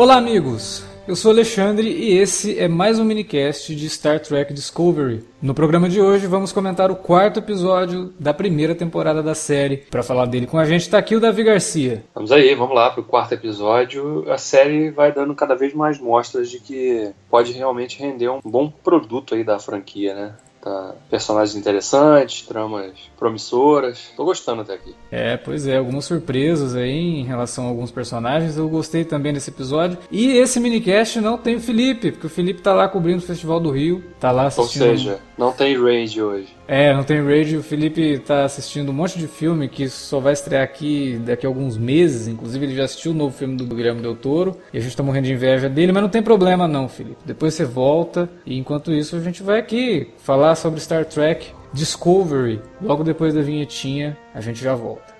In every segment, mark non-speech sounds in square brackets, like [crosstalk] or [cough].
Olá, amigos! Eu sou Alexandre e esse é mais um minicast de Star Trek Discovery. No programa de hoje vamos comentar o quarto episódio da primeira temporada da série. Para falar dele com a gente está aqui o Davi Garcia. Vamos aí, vamos lá para o quarto episódio. A série vai dando cada vez mais mostras de que pode realmente render um bom produto aí da franquia, né? Tá, personagens interessantes, tramas promissoras. Tô gostando até aqui. É, pois é, algumas surpresas aí em relação a alguns personagens. Eu gostei também desse episódio. E esse minicast não tem o Felipe, porque o Felipe tá lá cobrindo o Festival do Rio, tá lá assistindo. Ou seja, não tem Rage hoje. É, não tem Rage. O Felipe tá assistindo um monte de filme que só vai estrear aqui daqui a alguns meses. Inclusive, ele já assistiu o novo filme do Guilherme Del Toro e a gente tá morrendo de inveja dele, mas não tem problema não, Felipe. Depois você volta e enquanto isso a gente vai aqui falar falar sobre Star Trek Discovery. Logo depois da vinhetinha, a gente já volta.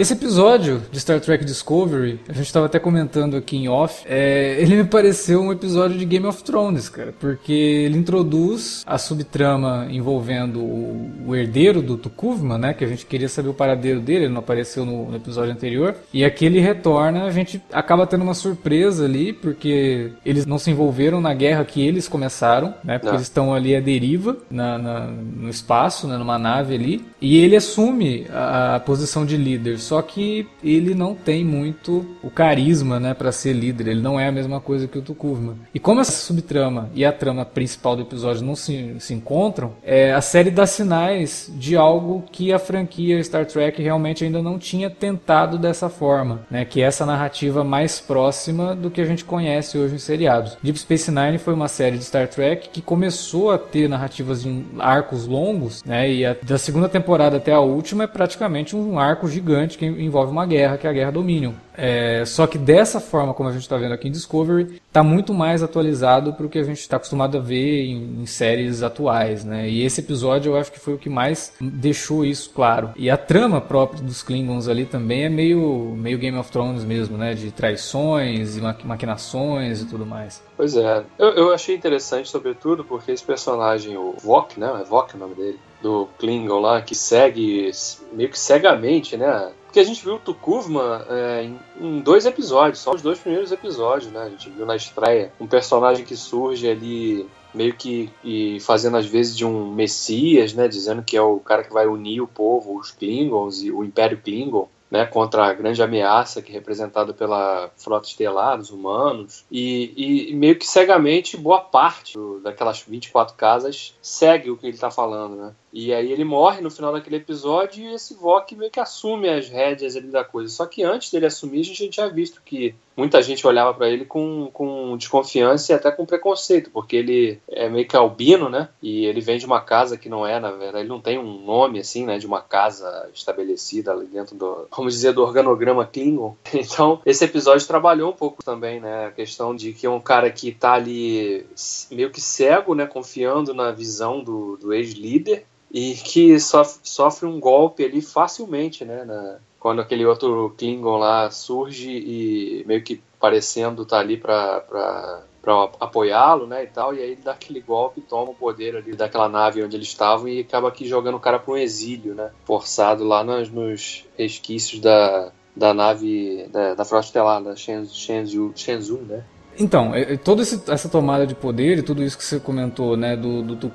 Esse episódio de Star Trek Discovery, a gente estava até comentando aqui em off, é, ele me pareceu um episódio de Game of Thrones, cara, porque ele introduz a subtrama envolvendo o, o herdeiro do Tukuvma, né, que a gente queria saber o paradeiro dele, ele não apareceu no, no, episódio anterior, e aqui ele retorna, a gente acaba tendo uma surpresa ali, porque eles não se envolveram na guerra que eles começaram, né, porque não. eles estão ali à deriva, na, na, no espaço, né, numa nave ali, e ele assume a, a posição de líder só que ele não tem muito o carisma, né, para ser líder. Ele não é a mesma coisa que o Tukuvma. E como essa subtrama e a trama principal do episódio não se, se encontram, é, a série dá sinais de algo que a franquia Star Trek realmente ainda não tinha tentado dessa forma, né, que é essa narrativa mais próxima do que a gente conhece hoje em seriados. Deep Space Nine foi uma série de Star Trek que começou a ter narrativas em arcos longos, né, e a, da segunda temporada até a última é praticamente um arco gigante que envolve uma guerra, que é a Guerra Dominion. É, só que dessa forma, como a gente está vendo aqui em Discovery, está muito mais atualizado para o que a gente está acostumado a ver em, em, séries atuais, né? E esse episódio eu acho que foi o que mais deixou isso claro. E a trama própria dos Klingons ali também é meio, meio Game of Thrones mesmo, né? De traições e maquinações e tudo mais. Pois é, eu, eu achei interessante, sobretudo, porque esse personagem, o Vok, né? É Vok o nome dele, do Klingon lá, que segue meio que cegamente, né? Porque a gente viu o Tukuvma é, em, em, dois episódios, só os dois primeiros episódios, né? A gente viu na estreia um personagem que surge ali meio que e fazendo às vezes de um messias, né? Dizendo que é o cara que vai unir o povo, os Klingons e o Império Klingon né, contra a grande ameaça que é representada pela frota estelar, os humanos, e, e meio que cegamente boa parte do, daquelas 24 casas segue o que ele está falando, né? E aí ele morre no final daquele episódio e esse Vok meio que assume as rédeas ali da coisa. Só que antes dele assumir, a gente já tinha visto que muita gente olhava para ele com, com desconfiança e até com preconceito, porque ele é meio que albino, né? E ele vem de uma casa que não é, na verdade, ele não tem um nome assim, né? De uma casa estabelecida ali dentro do, vamos dizer, do organograma Klingon. [laughs] Então, esse episódio trabalhou um pouco também, né? A questão de que é um cara que tá ali meio que cego, né? Confiando na visão do, do ex-líder e que sofre, um golpe ali facilmente, né? Na, quando aquele outro Klingon lá surge e meio que parecendo tá ali para apoiá-lo, né, e tal, e aí ele dá aquele golpe, toma o poder ali daquela nave onde eles estavam e acaba aqui jogando o cara para um exílio, né, forçado lá nos, nos resquícios da, da nave da, da frota estelar, da Shenzhou, Shenzhou né. Então, é, é, toda essa tomada de poder e tudo isso que você comentou, né, do, do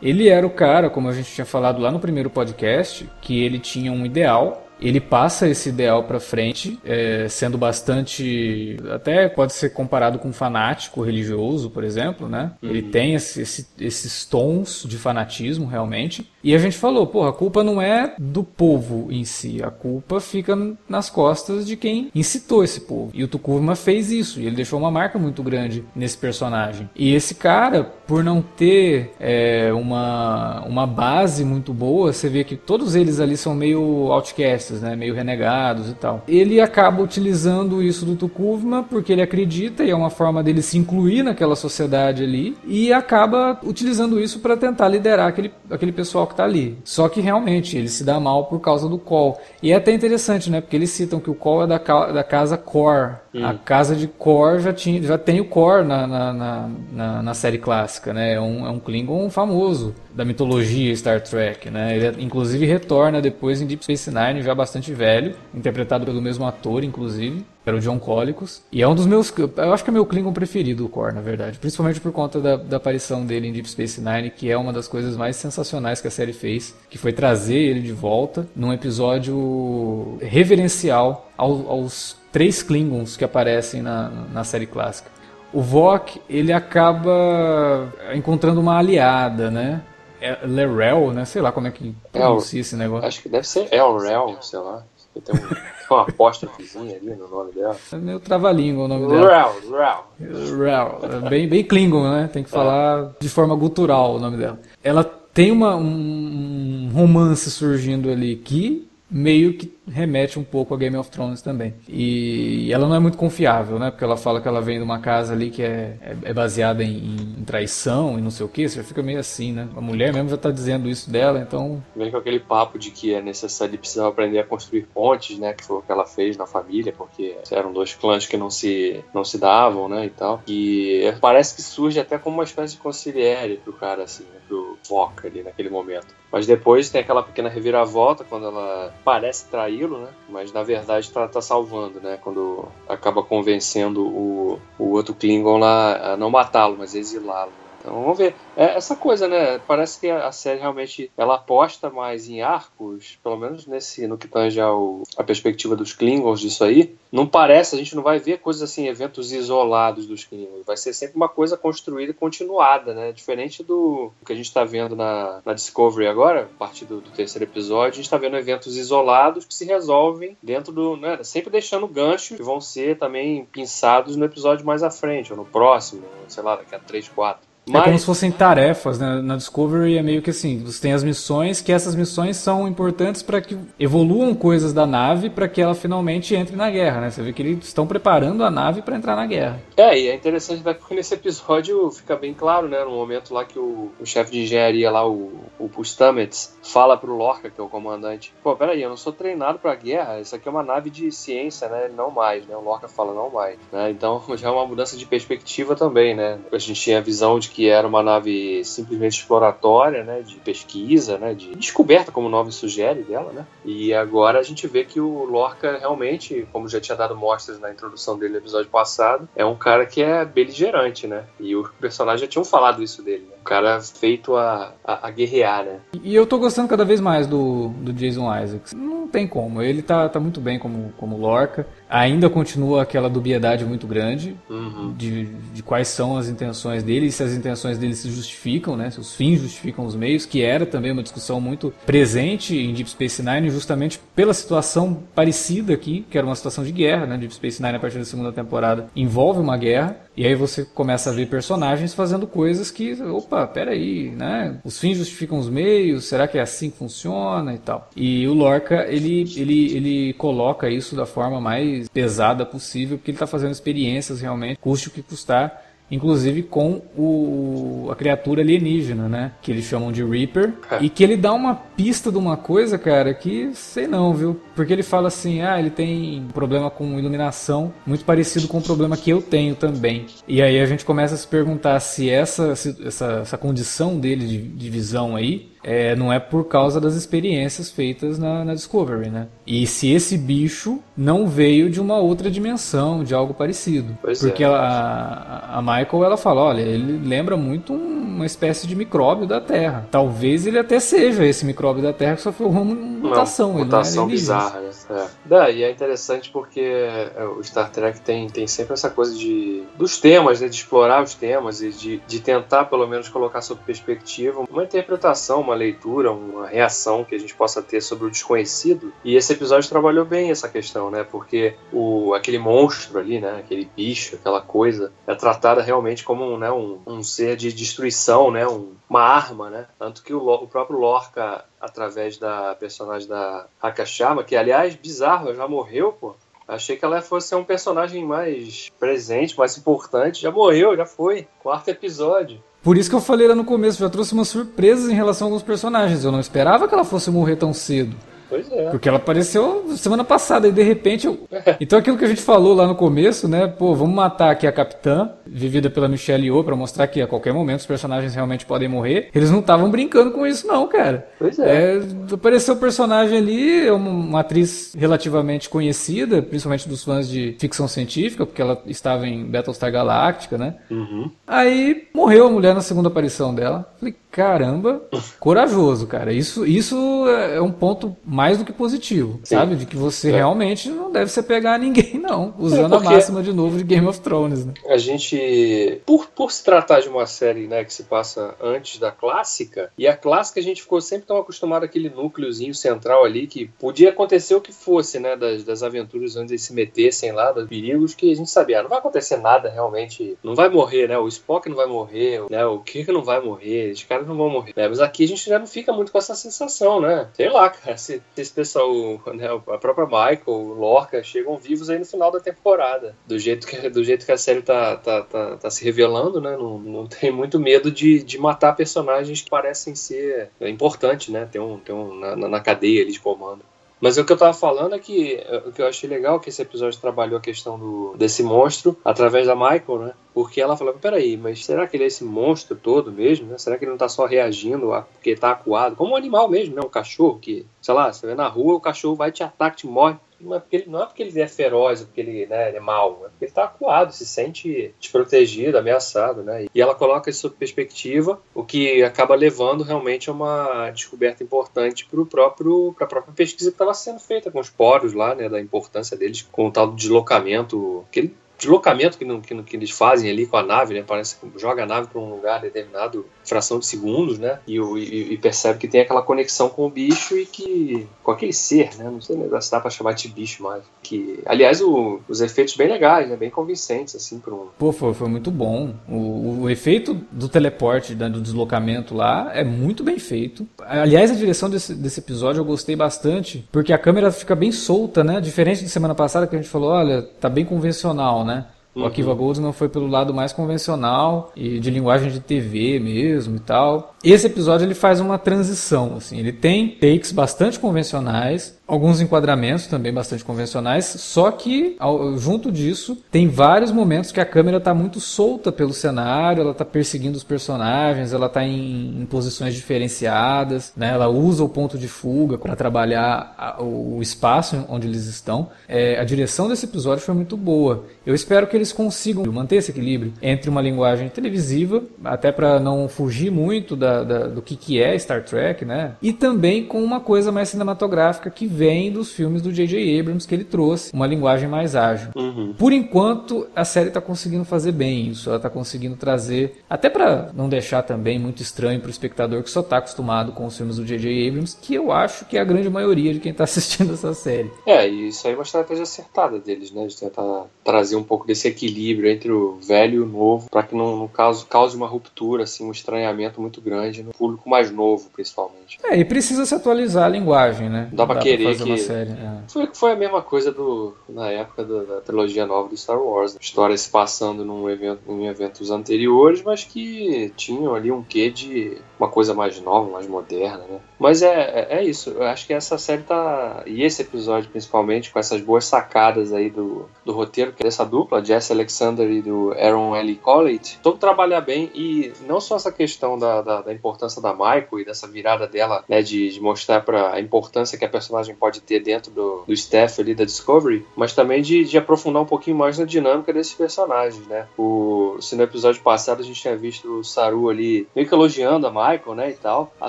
ele era o cara, como a gente tinha falado lá no primeiro podcast, que ele tinha um ideal ele passa esse ideal para frente, é, sendo bastante, até pode ser comparado com um fanático religioso, por exemplo, né? Uhum. Ele tem esse, esse, esses tons de fanatismo realmente. E a gente falou, pô, a culpa não é do povo em si, a culpa fica nas costas de quem incitou esse povo. E o Tukuma fez isso, e ele deixou uma marca muito grande nesse personagem. E esse cara, por não ter é, uma, uma base muito boa, você vê que todos eles ali são meio outcasts, né? meio renegados e tal. Ele acaba utilizando isso do Tukuma porque ele acredita e é uma forma dele se incluir naquela sociedade ali, e acaba utilizando isso para tentar liderar aquele, aquele pessoal que está ali. Só que realmente ele se dá mal por causa do Call. E é até interessante, né? Porque eles citam que o Call é da, da casa Core. Hum. A casa de Core já, tinha, já tem o Core na, na, na, na, na série clássica, né? É um, é um Klingon famoso da mitologia Star Trek, né? Ele inclusive retorna depois em Deep Space Nine, já bastante velho, interpretado pelo mesmo ator, inclusive, era o John Colicos. E é um dos meus, eu acho que é meu Klingon preferido, o Core, na verdade, principalmente por conta da, da aparição dele em Deep Space Nine, que é uma das coisas mais sensacionais que a série fez, que foi trazer ele de volta num episódio reverencial aos, aos três Klingons que aparecem na, na série clássica. O Vok, ele acaba encontrando uma aliada, né? É Lerel, né? Sei lá como é que pronuncia esse negócio. Acho que deve ser Elrel, sei lá. Tem, um, tem uma apóstrofe ali no nome dela. É meio trava-língua o nome dela. Rel, Rel. É bem, bem Klingon, né? Tem que é. falar de forma gutural o nome dela. Ela tem uma, um romance surgindo ali que meio que remete um pouco a Game of Thrones também. E ela não é muito confiável, né? Porque ela fala que ela vem de uma casa ali que é, é, é baseada em, em, traição e não sei o que. Você fica meio assim, né? A mulher mesmo já tá dizendo isso dela, então. Vem com aquele papo de que é necessário, precisar aprender a construir pontes, né? Que foi o que ela fez na família, porque eram dois clãs que não se, não se davam, né? E tal. E parece que surge até como uma espécie de conciliere pro cara, assim, né? Pro Voca ali naquele momento. Mas depois tem aquela pequena reviravolta quando ela parece né? Mas na verdade está tá salvando, né? Quando acaba convencendo o, o outro Klingon lá a não matá-lo, mas exilá-lo. Então vamos ver. É essa coisa, né? Parece que a série realmente ela aposta mais em arcos, pelo menos nesse no que tange ao, a perspectiva dos Klingons disso aí. Não parece, a gente não vai ver coisas assim, eventos isolados dos Klingons. Vai ser sempre uma coisa construída e continuada, né? Diferente do que a gente está vendo na, na Discovery agora, a partir do, do terceiro episódio, a gente está vendo eventos isolados que se resolvem dentro do. Né? Sempre deixando ganchos que vão ser também pinçados no episódio mais à frente, ou no próximo, sei lá, daqui a 3, 4. Mas... É como se fossem tarefas, né? Na Discovery é meio que assim, você tem as missões, que essas missões são importantes para que evoluam coisas da nave para que ela finalmente entre na guerra, né? Você vê que eles estão preparando a nave para entrar na guerra. É, e é interessante porque nesse episódio fica bem claro, né? No momento lá que o, o chefe de engenharia lá, o, o Stamets, fala pro Lorca, que é o comandante, pô, peraí, eu não sou treinado pra guerra, isso aqui é uma nave de ciência, né? Não mais, né? O Lorca fala não mais, né? Então [laughs] já é uma mudança de perspectiva também, né? A gente tinha a visão de que era uma nave simplesmente exploratória, né, de pesquisa, né, de descoberta, como o nome sugere dela, né? E agora a gente vê que o Lorca realmente, como já tinha dado mostras na introdução dele no episódio passado, é um cara que é beligerante, né? E os personagens já tinham falado isso dele, né? Um cara feito a, a, a, guerrear, né? E eu tô gostando cada vez mais do, do Jason Isaacs. Não tem como, ele tá, tá muito bem como, como Lorca ainda continua aquela dubiedade muito grande uhum. de, de quais são as intenções dele e se as intenções dele se justificam, né? Se os fins justificam os meios, que era também uma discussão muito presente em Deep Space Nine, justamente pela situação parecida aqui, que era uma situação de guerra, né? Deep Space Nine, a partir da segunda temporada, envolve uma guerra, e aí você começa a ver personagens fazendo coisas que, opa, peraí, né? Os fins justificam os meios, será que é assim que funciona e tal? E o Lorca, ele, ele, ele coloca isso da forma mais pesada possível, porque ele está fazendo experiências realmente, custe o que custar, inclusive com o, a criatura alienígena, né? Que eles chamam de Reaper. É. E que ele dá uma pista de uma coisa, cara, que sei não, viu? Porque ele fala assim: ah, ele tem problema com iluminação muito parecido com o problema que eu tenho também. E aí a gente começa a se perguntar se essa, se, essa, essa condição dele de, de visão aí é, não é por causa das experiências feitas na, na, Discovery, né? E se esse bicho não veio de uma outra dimensão, de algo parecido. Pois Porque é. a, a Michael, ela fala, olha, ele lembra muito uma espécie de micróbio da Terra. Talvez ele até seja esse micróbio da Terra que sofreu uma mutação. Uma mutação bizarra, né? É. e é interessante porque é, o Star Trek tem, tem sempre essa coisa de dos temas, né, de explorar os temas e de, de tentar pelo menos colocar sob perspectiva uma interpretação, uma leitura, uma reação que a gente possa ter sobre o desconhecido. E esse episódio trabalhou bem essa questão, né? Porque o, aquele monstro ali, né, aquele bicho, aquela coisa, é tratada realmente como né, um, um ser de destruição, né, um, uma arma, né? Tanto que o, o próprio Lorca, através da personagem da Hakashama, que aliás, bizarro, já morreu, pô. Achei que ela fosse ser um personagem mais presente, mais importante. Já morreu, já foi. Quarto episódio. Por isso que eu falei lá no começo, já trouxe umas surpresas em relação a alguns personagens. Eu não esperava que ela fosse morrer tão cedo. Pois é. Porque ela apareceu semana passada e de repente eu... [laughs] Então aquilo que a gente falou lá no começo, né? Pô, vamos matar aqui a capitã, vivida pela Michelle Yeoh, pra mostrar que a qualquer momento os personagens realmente podem morrer. Eles não estavam brincando com isso não, cara. Pois é. é apareceu o personagem ali, é uma, uma atriz relativamente conhecida, principalmente dos fãs de ficção científica, porque ela estava em Battlestar Galactica, né? Uhum. Aí morreu a mulher na segunda aparição dela. Falei, caramba, [laughs] corajoso, cara. Isso, isso é um ponto mais do que positivo, Sim. sabe? De que você é. realmente não deve se pegar a ninguém, [laughs] não. Usando é a máxima de novo de Game of Thrones, né? A gente, por, por se tratar de uma série né, que se passa antes da clássica, e a clássica a gente ficou sempre tão acostumado àquele núcleozinho central ali que podia acontecer o que fosse, né? Das, das aventuras onde eles se metessem lá, dos perigos, que a gente sabia, ah, não vai acontecer nada realmente, não vai morrer, né? O Spock não vai morrer, né? O Kirk não vai morrer, os caras não vão morrer. Né? Mas aqui a gente já não fica muito com essa sensação, né? Sei lá, cara, se esse pessoal, né, a própria Michael, Lorca, chegam vivos aí no final da temporada. Do jeito que, do jeito que a série tá, tá, tá, tá se revelando, né? Não, não tem muito medo de, de matar personagens que parecem ser importantes, né? Tem um, tem um na, na cadeia ali de comando. Mas o que eu tava falando é que é, o que eu achei legal é que esse episódio trabalhou a questão do, desse monstro através da Michael, né? Porque ela falava, peraí, mas será que ele é esse monstro todo mesmo? Né? Será que ele não tá só reagindo a, porque tá acuado? Como um animal mesmo, né? Um cachorro que, sei lá, você vê na rua, o cachorro vai te atacar, te morre não é porque ele, não é porque ele é feroz, porque ele, né, ele é mau, é porque ele está acuado, se sente desprotegido, ameaçado, né? E ela coloca isso sob perspectiva, o que acaba levando realmente a uma descoberta importante para próprio para a própria pesquisa que estava sendo feita com os poros lá, né, da importância deles com o tal deslocamento que ele deslocamento que, que, que, eles fazem ali com a nave, né? Parece que joga a nave para um lugar determinado, fração de segundos, né? E, e, e, percebe que tem aquela conexão com o bicho e que. com aquele ser, né? Não sei se dá para chamar de bicho mais. Que, aliás, o, os efeitos bem legais, né? Bem convincentes, assim, para um. Pô, foi, foi muito bom. O, o efeito do teleporte, né, do deslocamento lá, é muito bem feito. Aliás, a direção desse, desse episódio eu gostei bastante, porque a câmera fica bem solta, né? Diferente de semana passada que a gente falou, olha, tá bem convencional, né? Né? O Akiva Gold não foi pelo lado mais convencional e de linguagem de TV mesmo e tal. Esse episódio ele faz uma transição, assim, ele tem takes bastante convencionais, alguns enquadramentos também bastante convencionais, só que ao, junto disso tem vários momentos que a câmera está muito solta pelo cenário, ela está perseguindo os personagens, ela está em, em, posições diferenciadas, né? ela usa o ponto de fuga para trabalhar a, o, espaço onde eles estão. É, a direção desse episódio foi muito boa. Eu espero que eles consigam manter esse equilíbrio entre uma linguagem televisiva, até para não fugir muito da, da, do que, que é Star Trek, né? e também com uma coisa mais cinematográfica que vem dos filmes do J.J. Abrams que ele trouxe, uma linguagem mais ágil. Uhum. Por enquanto, a série está conseguindo fazer bem isso, ela está conseguindo trazer, até para não deixar também muito estranho para o espectador que só está acostumado com os filmes do J.J. Abrams, que eu acho que é a grande maioria de quem está [laughs] assistindo essa série. É, e isso aí é uma estratégia acertada deles, né, de tentar trazer um pouco desse equilíbrio entre o velho e o novo, para que não, no caso cause uma ruptura, assim, um estranhamento muito grande no público mais novo, principalmente. É, e precisa se atualizar a linguagem, né? Dá, Dá pra querer fazer que... uma série. É. Foi, foi a mesma coisa do, na época da, da trilogia nova do Star Wars. Né? Histórias se passando num evento, em eventos anteriores, mas que tinham ali um quê de uma coisa mais nova, mais moderna, né? Mas é, é, é, isso. Eu acho que essa série tá. E esse episódio, principalmente, com essas boas sacadas aí do, do roteiro, que é dessa dupla, Jesse Alexander e do Aaron L. Collett, todo trabalhar bem. E não só essa questão da, da, da importância da Michael e dessa virada dela, né, de, de mostrar para a importância que a personagem pode ter dentro do, do staff ali da Discovery, mas também de, de aprofundar um pouquinho mais na dinâmica desses personagens, né? O se no episódio passado a gente tinha visto o Saru ali meio que elogiando a Michael, né, e tal. A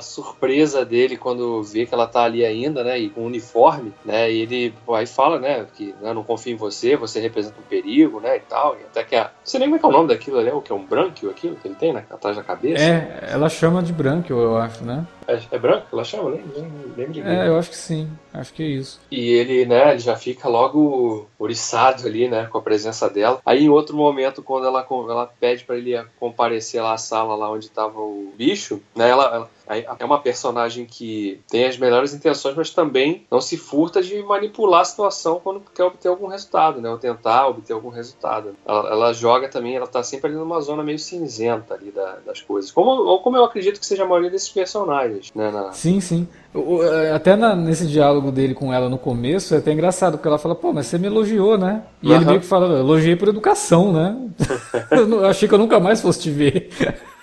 surpresa dele quando vê que ela tá ali ainda, né, e com uniforme, né, e ele aí fala, né, que né, não confio em você, você representa um perigo, né, e tal. E até que a. Não sei nem como é que é o nome daquilo ali, é o que é um branco aquilo que ele tem, né, atrás da cabeça. É, ela chama de branco, eu acho, né? É, é branco? Ela chama? Nem, nem, nem me liguei. É, eu acho que sim. Acho que é isso. E ele, né, ele já fica logo oriçado ali, né, com a presença dela. Aí em outro momento, quando ela, ela pede para ele comparecer lá à sala lá onde tava o bicho, né, ela, ela é uma personagem que tem as melhores intenções, mas também não se furta de manipular a situação quando quer obter algum resultado, né? Ou tentar obter algum resultado. Ela, ela joga também, ela tá sempre ali numa zona meio cinzenta ali da, das coisas. Como, ou como eu acredito que seja a maioria desses personagens, né? Na... Sim, sim. É, até na, nesse diálogo dele com ela no começo é até engraçado, porque ela fala, pô, mas você me elogiou, né? E uhum. ele meio que fala, elogiei por educação, né? [laughs] eu achei que eu nunca mais fosse te ver.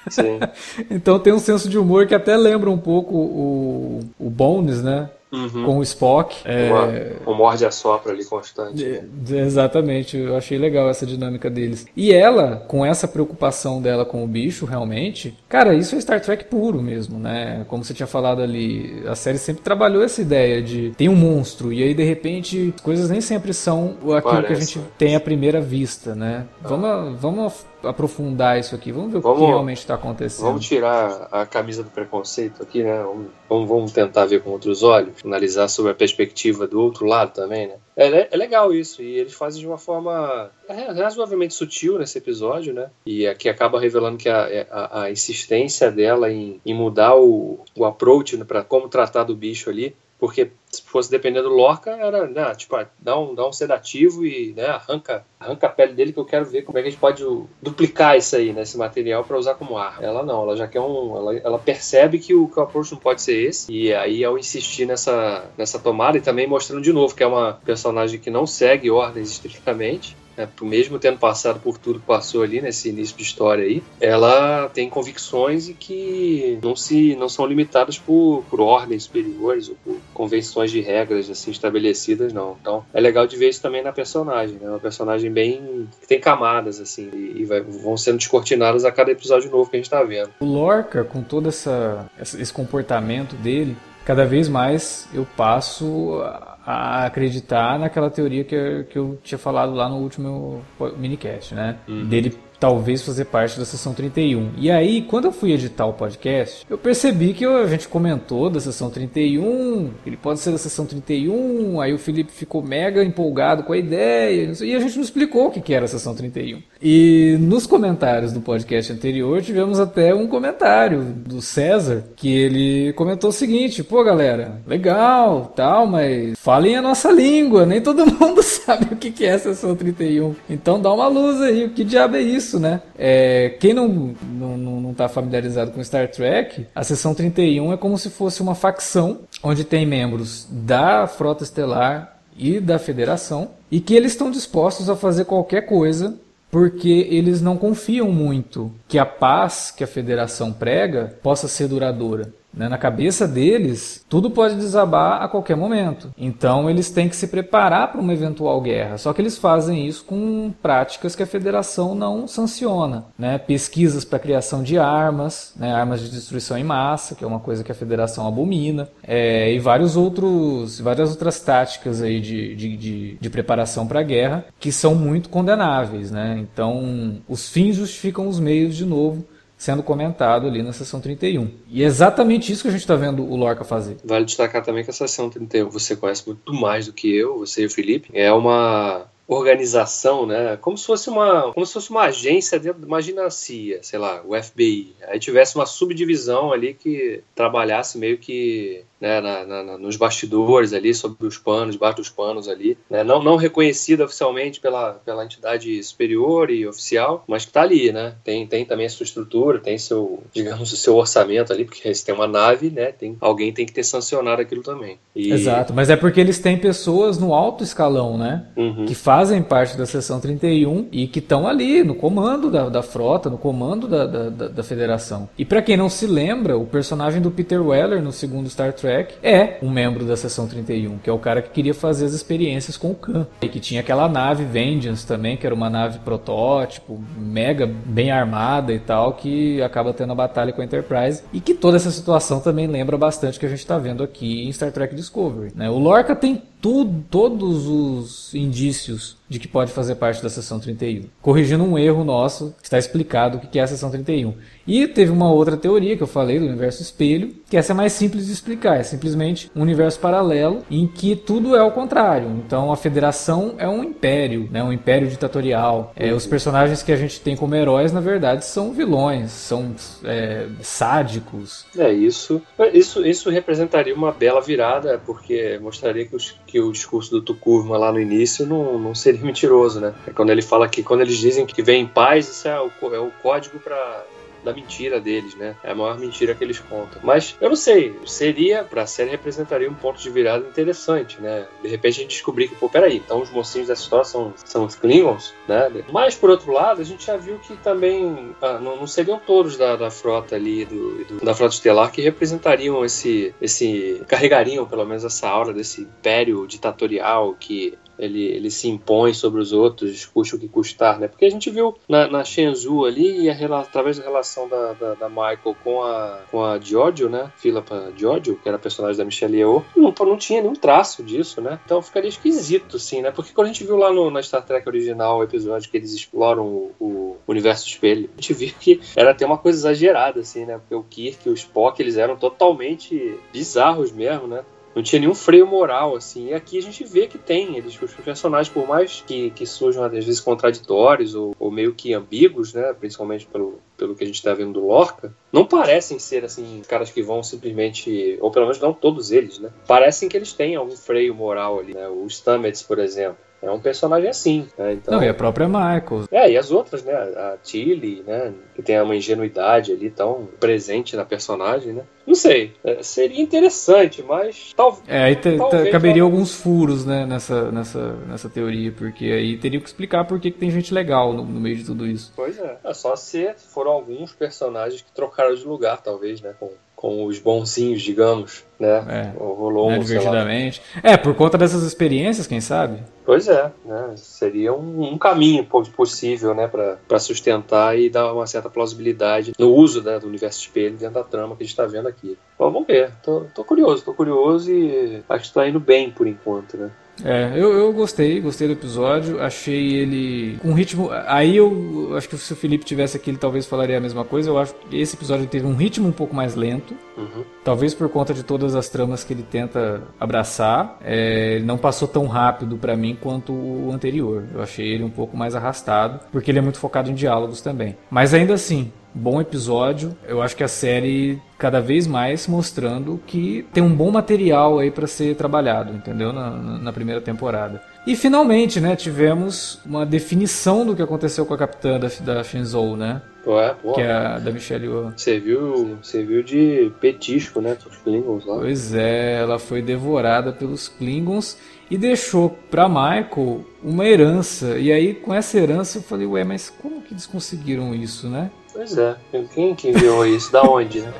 [laughs] então tem um senso de humor que até lembra um pouco o, o Bones, né? Uhum. com o Spock. É... Um morde a sopra ali constante. É, exatamente, eu achei legal essa dinâmica deles. E ela, com essa preocupação dela com o bicho, realmente, cara, isso é Star Trek puro mesmo, né? Como você tinha falado ali, a série sempre trabalhou essa ideia de tem um monstro, e aí de repente coisas nem sempre são aquilo Parece. que a gente tem à primeira vista, né? Ah. Vamos, vamos aprofundar isso aqui. Vamos ver vamos, o que realmente está acontecendo. Vamos tirar a camisa do preconceito aqui, né? Vamos, vamos, tentar ver com outros olhos, analisar sobre a perspectiva do outro lado também, né? É, é legal isso, e eles fazem de uma forma razoavelmente sutil nesse episódio, né? E aqui acaba revelando que a, a, a insistência dela em, em mudar o, o approach né, para como tratar do bicho ali porque se fosse dependendo do Lorca, era, né, tipo, ah, dá um, dá um sedativo e né, arranca, arranca a pele dele que eu quero ver como é que a gente pode duplicar isso aí, né, esse material para usar como ar. Ela não, ela já quer um. Ela, ela percebe que o, que o approach não pode ser esse. E aí, ao insistir nessa, nessa tomada e também mostrando de novo que é uma personagem que não segue ordens estritamente, né, mesmo tendo passado por tudo que passou ali nesse início de história aí, ela tem convicções e que não se não são limitadas por, por ordens superiores ou por convenções de regras assim estabelecidas não. Então é legal de ver isso também na personagem, né? Uma personagem bem que tem camadas assim e, vai, vão sendo descortinadas a cada episódio novo que a gente está vendo. O Lorca com todo essa, esse comportamento dele cada vez mais eu passo a acreditar naquela teoria que eu, que eu tinha falado lá no último minicast, né? Uhum. Dele talvez fazer parte da sessão 31. E aí, quando eu fui editar o podcast, eu percebi que a gente comentou da sessão 31, ele pode ser da sessão 31, aí o Felipe ficou mega empolgado com a ideia, e a gente não explicou o que era a sessão 31. E nos comentários do podcast anterior tivemos até um comentário do César, que ele comentou o seguinte: pô, galera, legal, tal, mas falem a nossa língua, nem todo [laughs] mundo sabe o que é a sessão 31. Então dá uma luz aí, o que diabo é isso? Isso, né? É, quem não, não, não tá familiarizado com Star Trek, a seção 31 é como se fosse uma facção onde tem membros da Frota Estelar e da Federação e que eles estão dispostos a fazer qualquer coisa porque eles não confiam muito que a paz que a Federação prega possa ser duradoura. Né? Na cabeça deles, tudo pode desabar a qualquer momento. Então eles têm que se preparar para uma eventual guerra. Só que eles fazem isso com práticas que a federação não sanciona. Né? Pesquisas para criação de armas, né? armas de destruição em massa, que é uma coisa que a federação abomina, é, e vários outros, várias outras táticas aí de, de, de, de preparação para a guerra que são muito condenáveis. Né? Então os fins justificam os meios de novo sendo comentado ali na sessão 31. E é exatamente isso que a gente está vendo o Lorca fazer. Vale destacar também que a sessão 31 você conhece muito mais do que eu, você e o Felipe. É uma organização, né? Como se fosse uma, como se fosse uma agência dentro, imagina a CIA, sei lá, o FBI. Aí tivesse uma subdivisão ali que trabalhasse meio que né, na, na, nos bastidores ali, sobre os panos, debaixo dos panos ali, né, não, não reconhecida oficialmente pela, pela entidade superior e oficial, mas que está ali, né, tem, tem também a sua estrutura, tem seu, digamos, o seu orçamento ali, porque se tem uma nave, né, tem, alguém tem que ter sancionado aquilo também. E... Exato, mas é porque eles têm pessoas no alto escalão, né, uhum. que fazem parte da seção 31 e que estão ali no comando da, da frota, no comando da, da, da, da federação. E para quem não se lembra, o personagem do Peter Weller no segundo Star Trek Trek, é um membro da Seção 31, que é o cara que queria fazer as experiências com o Khan. E que tinha aquela nave Vengeance também, que era uma nave protótipo, mega bem armada e tal, que acaba tendo a batalha com a Enterprise. E que toda essa situação também lembra bastante o que a gente está vendo aqui em Star Trek Discovery. Né? O Lorca tem tudo, todos os indícios de que pode fazer parte da seção 31, corrigindo um erro nosso, está explicado o que é a seção 31. E teve uma outra teoria que eu falei do universo espelho, que essa é mais simples de explicar, é simplesmente um universo paralelo em que tudo é ao contrário. Então a federação é um império, né, um império ditatorial. É, os personagens que a gente tem como heróis, na verdade, são vilões, são é, sádicos. É isso. Isso, isso representaria uma bela virada, porque mostraria que, os, que o discurso do Tukurma lá no início não, não seria [laughs] mentiroso, né? É quando ele fala que quando eles dizem que vem em paz, isso é o, é o código para da mentira deles, né? É a maior mentira que eles contam. Mas eu não sei, seria, pra série representaria um ponto de virada interessante, né? De repente a gente descobrir que, pô, peraí, então os mocinhos dessa história são, são os Klingons, né? Mas por outro lado, a gente já viu que também ah, não, não, seriam todos da, da frota ali, do, do, da frota estelar, que representariam esse, esse. carregariam pelo menos essa aura desse império ditatorial que ele, ele se impõe sobre os outros, custe o que custar, né? Porque a gente viu na, na Shenzhou ali, e a, através da relação da, da, da, Michael com a, com a Giorgio, né? Philippa Giorgio, que era personagem da Michelle Yeoh, não, não tinha nenhum traço disso, né? Então ficaria esquisito, assim, né? Porque quando a gente viu lá no, na Star Trek original o episódio que eles exploram o, o universo espelho, a gente viu que era até uma coisa exagerada, assim, né? Porque o Kirk e o Spock, eles eram totalmente bizarros mesmo, né? Não tinha nenhum freio moral, assim. E aqui a gente vê que tem. Eles, os personagens, por mais que, que surjam às vezes contraditórios ou, ou meio que ambíguos, né? Principalmente pelo, pelo que a gente está vendo do Lorca, não parecem ser assim caras que vão simplesmente, ou pelo menos não todos eles, né? Parecem que eles têm algum freio moral ali, né? O Stamets, por exemplo. É um personagem assim. Né? Então, Não, e a própria Michael. É, e as outras, né? A Tilly, né? Que tem uma ingenuidade ali tão presente na personagem, né? Não sei. É, seria interessante, mas tal, é, aí talvez. Caberia alguns furos, né? Nessa, nessa, nessa teoria, porque aí teria que explicar por que, que tem gente legal no, no, meio de tudo isso. Pois é. É só se foram alguns personagens que trocaram de lugar, talvez, né? Com com os bonzinhos, digamos, né? É, Rolou né, divertidamente. É, por conta dessas experiências, quem sabe? Pois é, né? Seria um, um caminho possível, né, para sustentar e dar uma certa plausibilidade no uso né, do universo espelho dentro da trama que a gente está vendo aqui. Mas vamos ver, tô, tô curioso, tô curioso e acho que está indo bem por enquanto, né? É, eu, eu gostei, gostei do episódio, achei ele com um ritmo. Aí eu acho que se o Felipe tivesse aqui, ele talvez falaria a mesma coisa. Eu acho que esse episódio teve um ritmo um pouco mais lento, uhum. talvez por conta de todas as tramas que ele tenta abraçar. É, ele não passou tão rápido para mim quanto o anterior. Eu achei ele um pouco mais arrastado, porque ele é muito focado em diálogos também. Mas ainda assim, bom episódio. Eu acho que a série cada vez mais mostrando que tem um bom material aí para ser trabalhado, entendeu? Na, na, primeira temporada. E finalmente, né, tivemos uma definição do que aconteceu com a capitã da, da Shenzhou, né? Ué, que é a da Michelle Yeoh. Serviu, serviu de petisco, né, os Klingons lá. Pois é, ela foi devorada pelos Klingons e deixou para Michael uma herança. E aí, com essa herança, eu falei, ué, mas como que eles conseguiram isso, né? Pois é, quem que enviou isso? Da onde, né?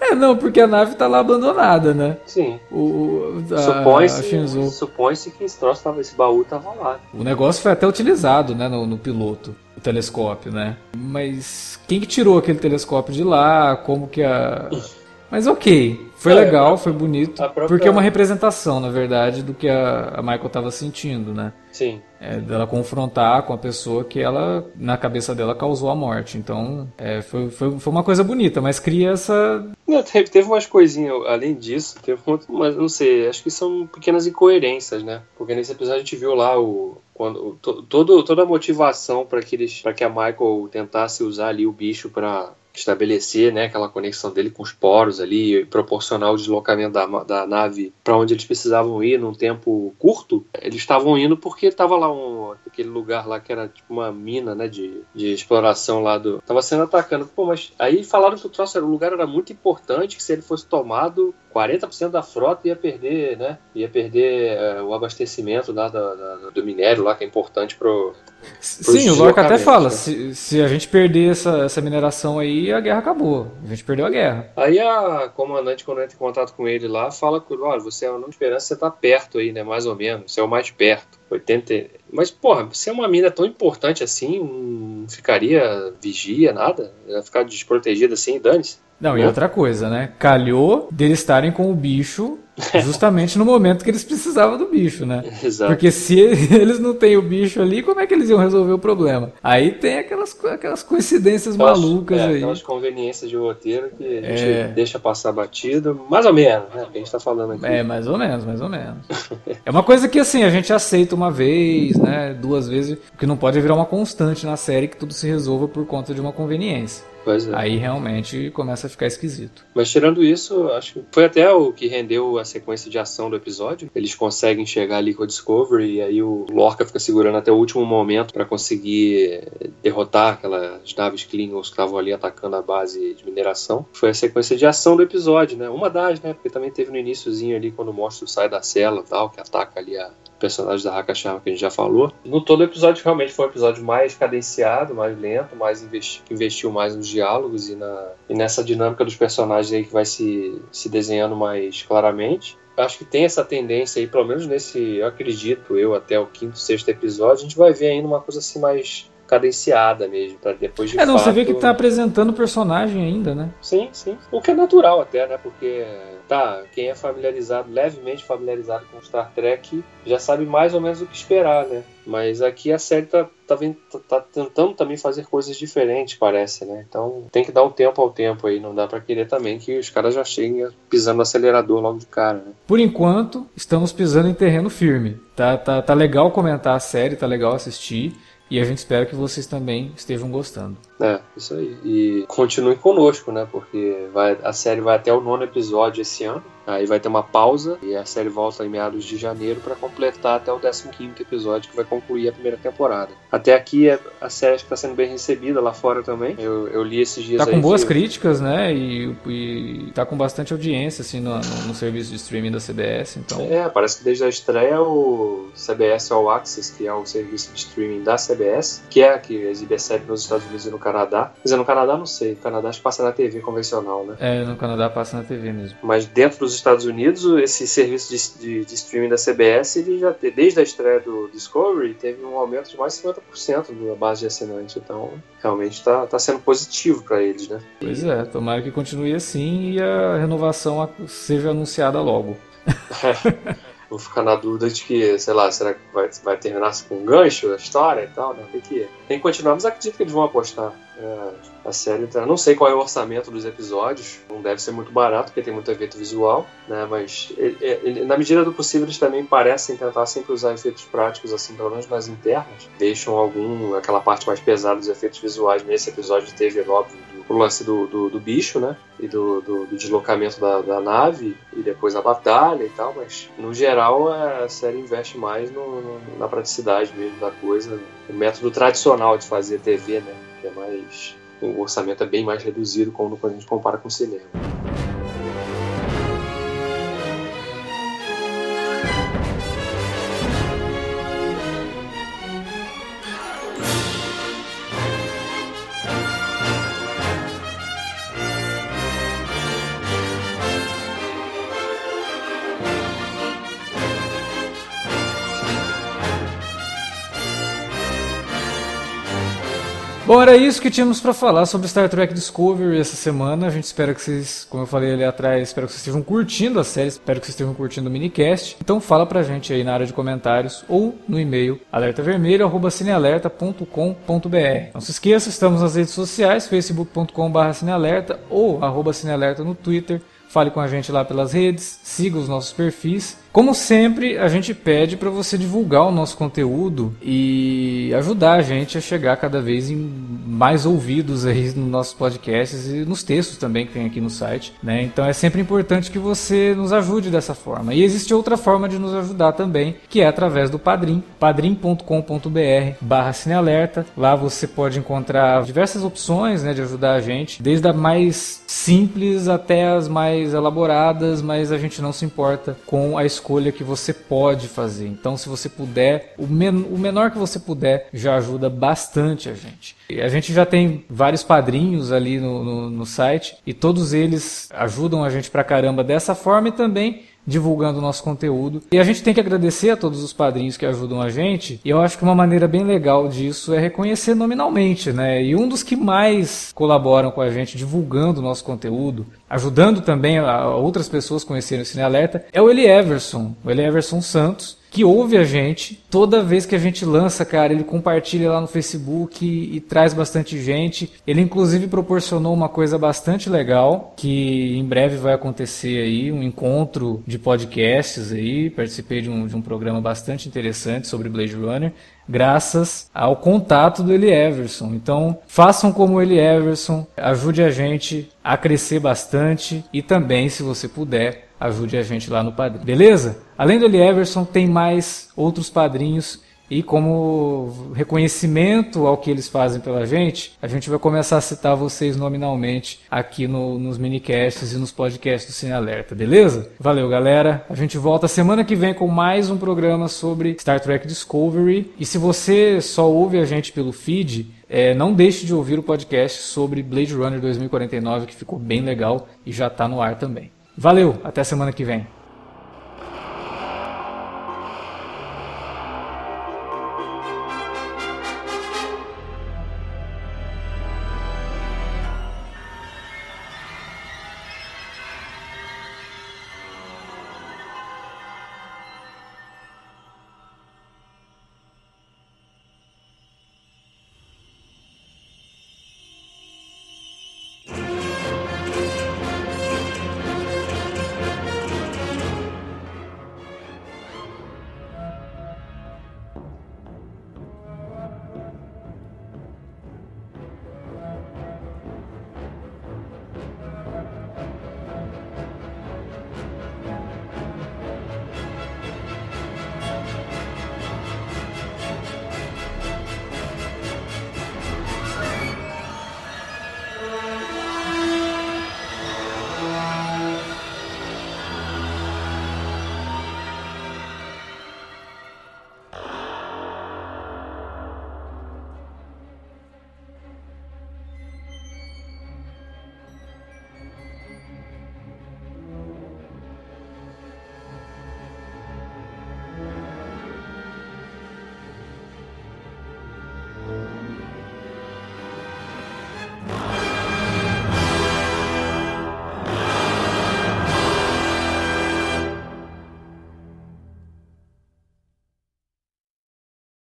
É, não, porque a nave tá lá abandonada, né? Sim. O, supõe-se supõe que esse troço tava, esse baú tava lá. O negócio foi até utilizado, né, no, no piloto, o telescópio, né? Mas quem que tirou aquele telescópio de lá? Como que a. [laughs] Mas ok, foi é, legal, foi bonito, própria... porque é uma representação, na verdade, do que a, a Michael estava sentindo, né? Sim. É, dela confrontar com a pessoa que ela, na cabeça dela, causou a morte. Então, é, foi, foi, foi uma coisa bonita, mas cria essa. Não, teve, teve umas coisinhas, além disso, teve mas não sei, acho que são pequenas incoerências, né? Porque nesse episódio a gente viu lá o, quando todo, toda a motivação para que eles que a Michael tentasse usar ali o bicho para estabelecer né, aquela conexão dele com os poros ali, proporcionar o deslocamento da, da nave para onde eles precisavam ir num tempo curto, eles estavam indo porque estava lá um, aquele lugar lá que era tipo uma mina né, de, de exploração lá do. Tava sendo atacando. Pô, mas aí falaram que o troço era, o lugar era muito importante, que se ele fosse tomado, 40% da frota ia perder, né? Ia perder é, o abastecimento lá do, do, do, minério lá, que é importante pro. Sim, o Lorca até fala, né? se, se a gente perder essa, essa mineração aí, a guerra acabou. A gente perdeu a guerra. Aí a comandante, quando entra em contato com ele lá, fala que, olha, você é uma esperança, você tá perto aí, né? Mais ou menos. Você é o mais perto. 80. Mas, porra, se é uma mina tão importante assim, não ficaria vigia, nada? Ia ficar desprotegida assim, dane-se. Não, e outra coisa, né? Calhou deles estarem com o bicho [laughs] justamente no momento que eles precisavam do bicho, né? Exato. Porque se [laughs] eles não têm o bicho ali, como é que eles iam resolver o problema? Aí tem aquelas, aquelas coincidências aquelas, malucas é, aí. Aquelas conveniências de roteiro que a gente é... deixa passar batido, mais ou menos, né? Que a gente tá falando aqui. É, mais ou menos, mais ou menos. é uma coisa que assim, a gente aceita uma vez, né? Duas vezes, porque não pode virar uma constante na série que tudo se resolva por conta de uma conveniência. Pois é. Aí realmente começa a ficar esquisito. Mas tirando isso, acho que foi até o que rendeu a sequência de ação do episódio. Eles conseguem chegar ali com a Discovery e aí o Lorca fica segurando até o último momento para conseguir derrotar aquelas naves Klingons que estavam ali atacando a base de mineração. Foi a sequência de ação do episódio, né? Uma das, né? Porque também teve no iníciozinho ali quando o monstro sai da cela e tal, que ataca ali a personagem da Hakashama que a gente já falou. No todo o episódio realmente foi um episódio mais cadenciado, mais lento, mais investi investiu mais nos diálogos e, na, e nessa dinâmica dos personagens aí que vai se, se desenhando mais claramente. Acho que tem essa tendência aí, pelo menos nesse, eu acredito, eu até o quinto, sexto episódio, a gente vai ver ainda uma coisa assim mais cadenciada mesmo, para depois de É, não, fato... você vê que tá apresentando o personagem ainda, né? Sim, sim. O que é natural até, né? Porque tá, quem é familiarizado, levemente familiarizado com Star Trek, já sabe mais ou menos o que esperar, né? Mas aqui a série tá, tá, tá, tá tentando também fazer coisas diferentes, parece, né? Então tem que dar um tempo ao tempo aí, não dá para querer também que os caras já cheguem pisando no acelerador logo de cara, né? Por enquanto, estamos pisando em terreno firme. Tá, tá, tá legal comentar a série, tá legal assistir. E a gente espera que vocês também estejam gostando. É, isso aí. E continue conosco, né? Porque vai, a série vai até o nono episódio esse ano. Aí vai ter uma pausa e a série volta em meados de janeiro para completar até o 15 episódio, que vai concluir a primeira temporada. Até aqui a série está sendo bem recebida lá fora também. Eu, eu li esses dias. Tá com boas críticas, né? E, e tá com bastante audiência assim no, no, no, serviço de streaming da CBS. Então... É, parece que desde a estreia o CBS All Access, que é o serviço de streaming da CBS, que é a que exibe a série nos Estados Unidos e no Canadá. Quer dizer, no Canadá não sei. No Canadá acho que passa na TV convencional, né? É, no Canadá passa na TV mesmo. Mas dentro dos Estados Unidos, esse serviço de, de, de, streaming da CBS, ele já desde a estreia do Discovery, teve um aumento de mais de 50% da base de assinantes. Então, realmente está tá sendo positivo para eles, né? Pois é, tomara que continue assim e a renovação seja anunciada logo. [laughs] [laughs] Vou ficar na dúvida de que, sei lá, será que vai, vai terminar com um gancho a história e tal, né? Tem que, tem que continuar, mas acredito que eles vão apostar. É, a série, então, não sei qual é o orçamento dos episódios, não deve ser muito barato, porque tem muito efeito visual, né? Mas ele, ele, na medida do possível eles também parecem tentar sempre usar efeitos práticos, assim, pelo menos nas internas. Deixam algum, aquela parte mais pesada dos efeitos visuais. Nesse episódio teve, óbvio, o lance do, do, do, bicho, né? E do, do, do deslocamento da, da, nave e depois a batalha e tal, mas no geral a série investe mais no, no, na praticidade mesmo da coisa, o método tradicional de fazer TV, né? Que é mais. O orçamento é bem mais reduzido quando a gente compara com o cinema. Bom, era isso que tínhamos para falar sobre Star Trek Discovery essa semana. A gente espera que vocês, como eu falei ali atrás, espero que vocês estejam curtindo a série, espero que vocês estejam curtindo o minicast. Então fala pra gente aí na área de comentários ou no e-mail alertavermelho@cinealerta.com.br. Não se esqueça, estamos nas redes sociais, facebook.com/cinealerta ou arroba cinealerta no Twitter. Fale com a gente lá pelas redes, siga os nossos perfis Como sempre, a gente pede para você divulgar o nosso conteúdo e ajudar a gente a chegar cada vez em mais ouvidos aí nos nossos podcasts e nos textos também que tem aqui no site, né? Então é sempre importante que você nos ajude dessa forma. E existe outra forma de nos ajudar também, que é através do Padrim, padrim.com.br/barra cinealerta. Lá você pode encontrar diversas opções, né, de ajudar a gente, desde a mais simples até as mais elaboradas, mas a gente não se importa com a escolha que você pode fazer. Então, se você puder, o, men o menor que você puder já ajuda bastante a gente. A gente já tem vários padrinhos ali no, no, no site e todos eles ajudam a gente pra caramba dessa forma e também divulgando o nosso conteúdo. E a gente tem que agradecer a todos os padrinhos que ajudam a gente. E eu acho que uma maneira bem legal disso é reconhecer nominalmente, né? E um dos que mais colaboram com a gente divulgando o nosso conteúdo, ajudando também a outras pessoas a conhecerem o Cine Alerta, é o Eli Everson, o Eli Everson Santos que ouve a gente. Toda vez que a gente lança, cara, ele compartilha lá no Facebook e, e, traz bastante gente. Ele inclusive proporcionou uma coisa bastante legal que em breve vai acontecer aí, um encontro de podcasts aí. Participei de um, de um programa bastante interessante sobre Blade Runner graças ao contato do Eli Everson. Então, façam como Eli Everson, ajude a gente a crescer bastante e também, se você puder, ajude a gente lá no padrinho. Beleza? Além do Eli Everson, tem mais outros padrinhos e como reconhecimento ao que eles fazem pela gente, a gente vai começar a citar vocês nominalmente aqui no, nos minicasts e nos podcasts do Cine Alerta, beleza? Valeu, galera. A gente volta semana que vem com mais um programa sobre Star Trek Discovery. E se você só ouve a gente pelo feed, é, não deixe de ouvir o podcast sobre Blade Runner 2049, que ficou bem legal e já está no ar também. Valeu, até semana que vem.